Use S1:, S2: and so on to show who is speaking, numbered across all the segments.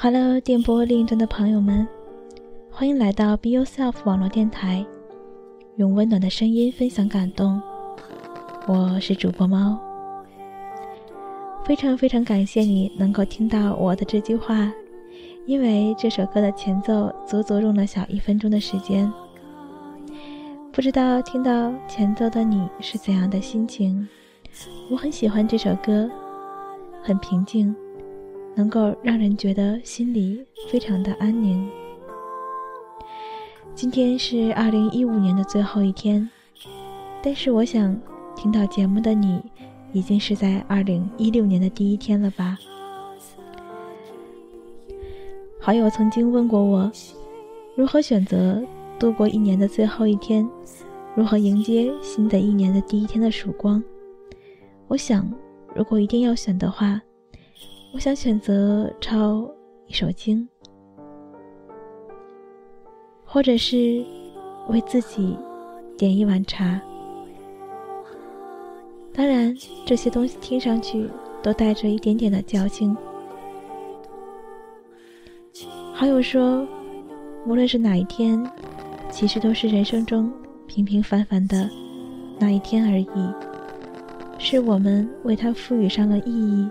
S1: Hello，电波另一端的朋友们，欢迎来到 Be Yourself 网络电台，用温暖的声音分享感动。我是主播猫，非常非常感谢你能够听到我的这句话，因为这首歌的前奏足足用了小一分钟的时间。不知道听到前奏的你是怎样的心情？我很喜欢这首歌，很平静。能够让人觉得心里非常的安宁。今天是二零一五年的最后一天，但是我想听到节目的你，已经是在二零一六年的第一天了吧？好友曾经问过我，如何选择度过一年的最后一天，如何迎接新的一年的第一天的曙光？我想，如果一定要选的话。我想选择抄一首经，或者是为自己点一碗茶。当然，这些东西听上去都带着一点点的矫情。好友说，无论是哪一天，其实都是人生中平平凡凡的那一天而已，是我们为它赋予上了意义。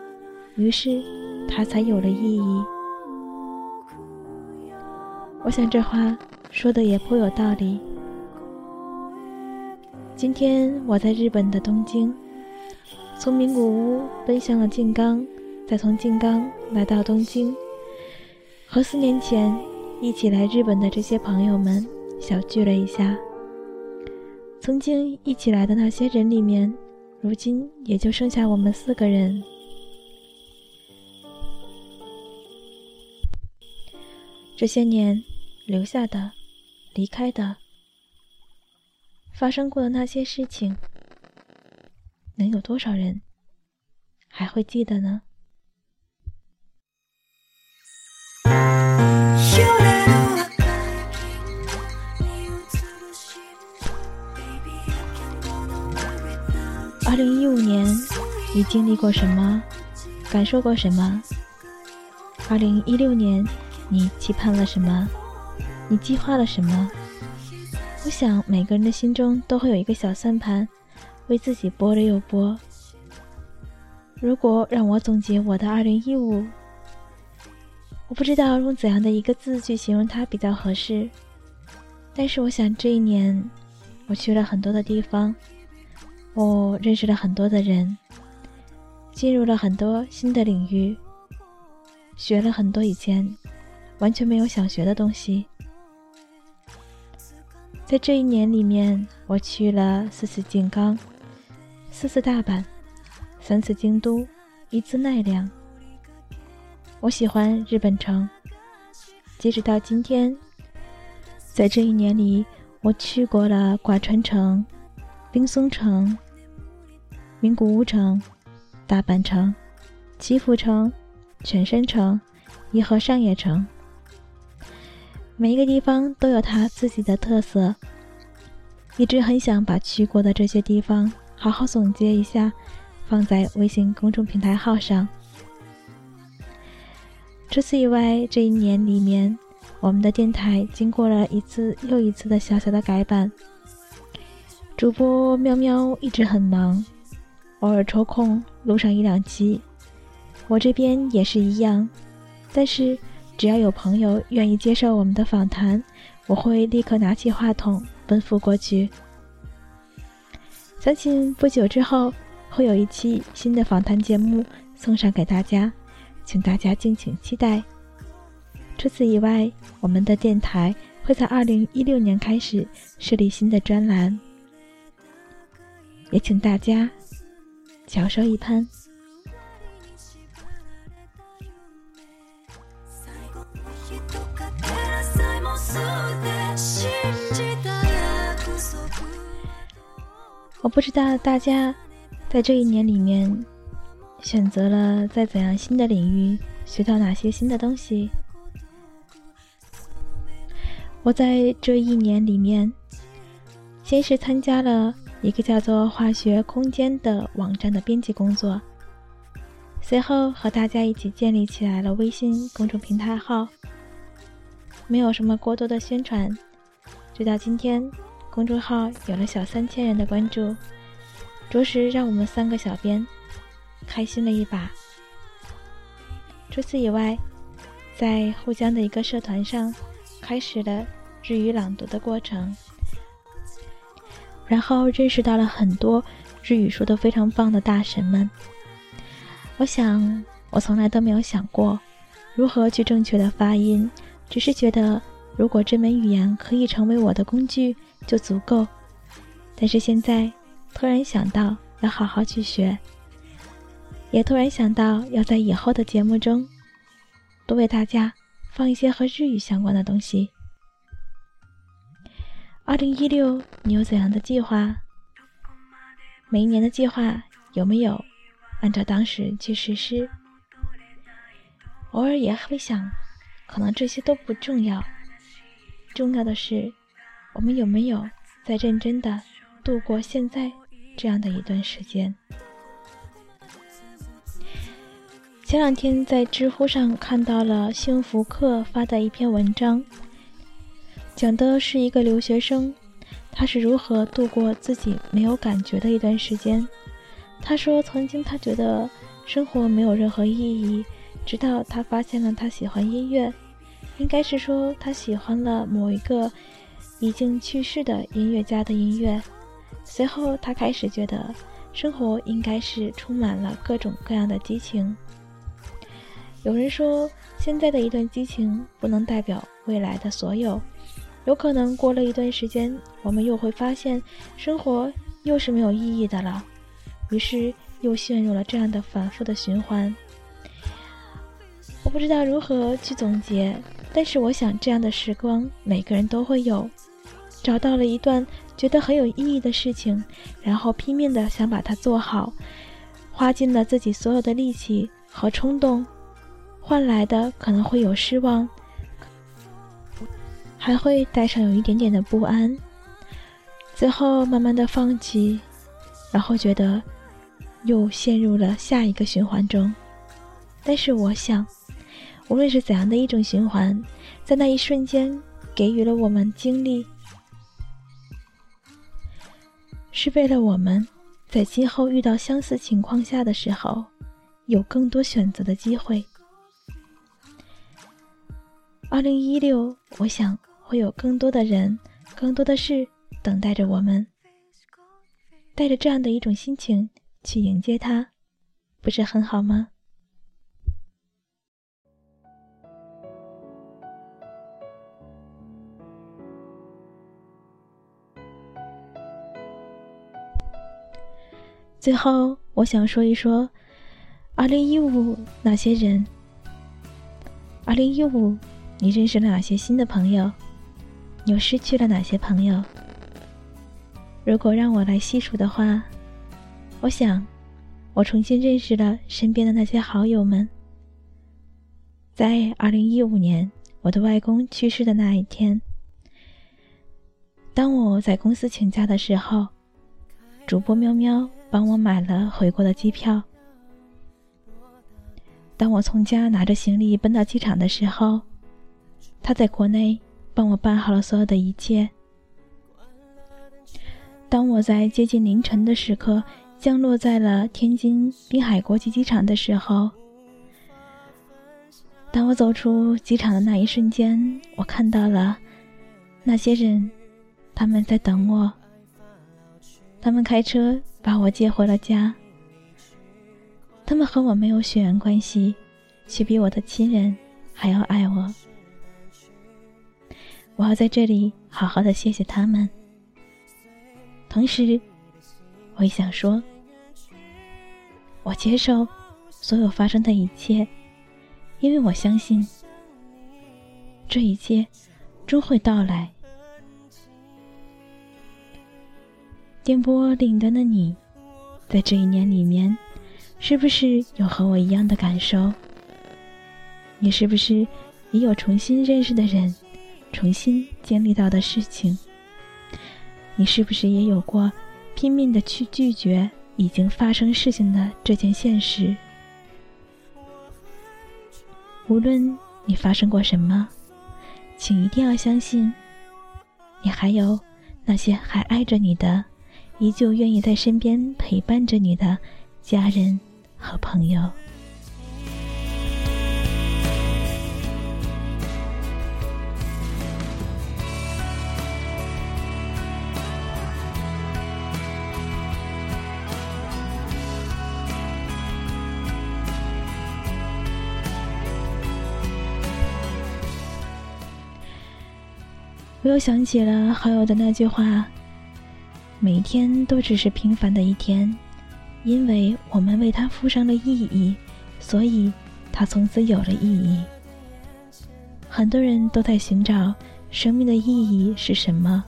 S1: 于是，它才有了意义。我想这话说的也颇有道理。今天我在日本的东京，从名古屋奔向了静冈，再从静冈来到东京，和四年前一起来日本的这些朋友们小聚了一下。曾经一起来的那些人里面，如今也就剩下我们四个人。这些年留下的、离开的、发生过的那些事情，能有多少人还会记得呢？二零一五年，你经历过什么？感受过什么？二零一六年。你期盼了什么？你计划了什么？我想每个人的心中都会有一个小算盘，为自己拨了又拨。如果让我总结我的二零一五，我不知道用怎样的一个字去形容它比较合适。但是我想这一年，我去了很多的地方，我认识了很多的人，进入了很多新的领域，学了很多以前。完全没有想学的东西。在这一年里面，我去了四次静冈，四次大阪，三次京都，一次奈良。我喜欢日本城。截止到今天，在这一年里，我去过了挂川城、冰松城、名古屋城、大阪城、岐阜城、犬山城、伊和上野城。每一个地方都有它自己的特色，一直很想把去过的这些地方好好总结一下，放在微信公众平台号上。除此以外，这一年里面，我们的电台经过了一次又一次的小小的改版。主播喵喵一直很忙，偶尔抽空录上一两期，我这边也是一样，但是。只要有朋友愿意接受我们的访谈，我会立刻拿起话筒奔赴过去。相信不久之后会有一期新的访谈节目送上给大家，请大家敬请期待。除此以外，我们的电台会在二零一六年开始设立新的专栏，也请大家翘首以盼。我不知道大家在这一年里面选择了在怎样新的领域学到哪些新的东西。我在这一年里面先是参加了一个叫做化学空间的网站的编辑工作随后和大家一起建立起来了微信公众平台号没有什么过多的宣传，直到今天。公众号有了小三千人的关注，着实让我们三个小编开心了一把。除此以外，在沪江的一个社团上，开始了日语朗读的过程，然后认识到了很多日语说的非常棒的大神们。我想，我从来都没有想过如何去正确的发音，只是觉得如果这门语言可以成为我的工具。就足够，但是现在突然想到要好好去学，也突然想到要在以后的节目中多为大家放一些和日语相关的东西。二零一六，你有怎样的计划？每一年的计划有没有按照当时去实施？偶尔也会想，可能这些都不重要，重要的是。我们有没有在认真的度过现在这样的一段时间？前两天在知乎上看到了幸福课发的一篇文章，讲的是一个留学生，他是如何度过自己没有感觉的一段时间。他说，曾经他觉得生活没有任何意义，直到他发现了他喜欢音乐，应该是说他喜欢了某一个。已经去世的音乐家的音乐。随后，他开始觉得生活应该是充满了各种各样的激情。有人说，现在的一段激情不能代表未来的所有，有可能过了一段时间，我们又会发现生活又是没有意义的了，于是又陷入了这样的反复的循环。我不知道如何去总结，但是我想，这样的时光每个人都会有。找到了一段觉得很有意义的事情，然后拼命的想把它做好，花尽了自己所有的力气和冲动，换来的可能会有失望，还会带上有一点点的不安，最后慢慢的放弃，然后觉得又陷入了下一个循环中。但是我想，无论是怎样的一种循环，在那一瞬间给予了我们经历。是为了我们在今后遇到相似情况下的时候，有更多选择的机会。二零一六，我想会有更多的人、更多的事等待着我们。带着这样的一种心情去迎接它，不是很好吗？最后，我想说一说，二零一五那些人。二零一五，你认识了哪些新的朋友？你又失去了哪些朋友？如果让我来细数的话，我想，我重新认识了身边的那些好友们。在二零一五年，我的外公去世的那一天，当我在公司请假的时候，主播喵喵。帮我买了回国的机票。当我从家拿着行李奔到机场的时候，他在国内帮我办好了所有的一切。当我在接近凌晨的时刻降落在了天津滨海国际机场的时候，当我走出机场的那一瞬间，我看到了那些人，他们在等我。他们开车。把我接回了家。他们和我没有血缘关系，却比我的亲人还要爱我。我要在这里好好的谢谢他们。同时，我也想说，我接受所有发生的一切，因为我相信这一切终会到来。电波另一端的你，在这一年里面，是不是有和我一样的感受？你是不是也有重新认识的人，重新经历到的事情？你是不是也有过拼命的去拒绝已经发生事情的这件现实？无论你发生过什么，请一定要相信，你还有那些还爱着你的。依旧愿意在身边陪伴着你的家人和朋友。我又想起了好友的那句话。每天都只是平凡的一天，因为我们为它附上了意义，所以它从此有了意义。很多人都在寻找生命的意义是什么，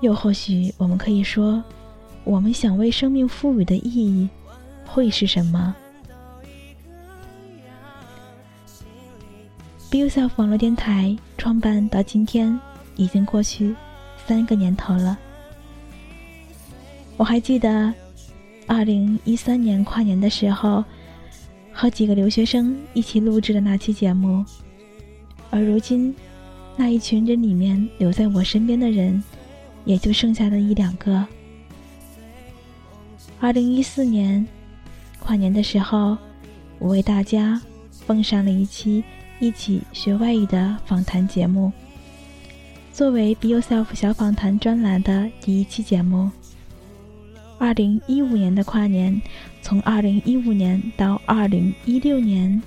S1: 又或许我们可以说，我们想为生命赋予的意义会是什么？Be Yourself 网络电台创办到今天已经过去。三个年头了，我还记得，二零一三年跨年的时候，和几个留学生一起录制的那期节目。而如今，那一群人里面留在我身边的人，也就剩下了一两个。二零一四年跨年的时候，我为大家奉上了一期一起学外语的访谈节目。作为 Be Yourself 小访谈专栏的第一期节目，二零一五年的跨年，从二零一五年到二零一六年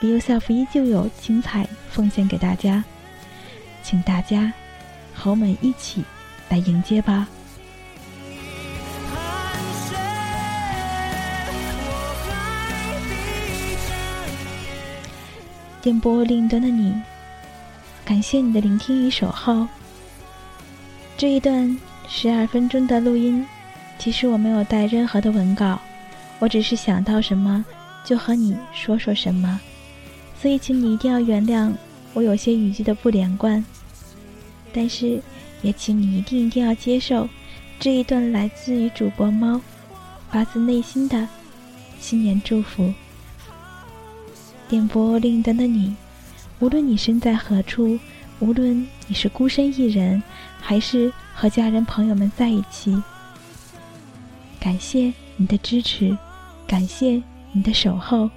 S1: ，Be Yourself 依旧有精彩奉献给大家，请大家和我们一起来迎接吧。电波另一端的你。感谢你的聆听与守候。这一段十二分钟的录音，其实我没有带任何的文稿，我只是想到什么就和你说说什么，所以请你一定要原谅我有些语句的不连贯。但是也请你一定一定要接受这一段来自于主播猫发自内心的新年祝福。电波另一端的你。无论你身在何处，无论你是孤身一人，还是和家人朋友们在一起，感谢你的支持，感谢你的守候。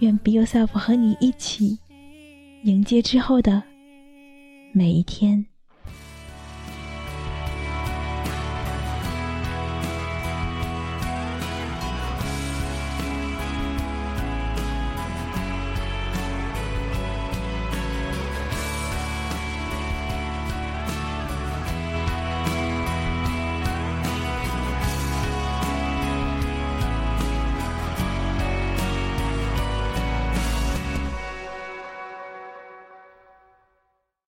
S1: 愿 Be Yourself 和你一起迎接之后的每一天。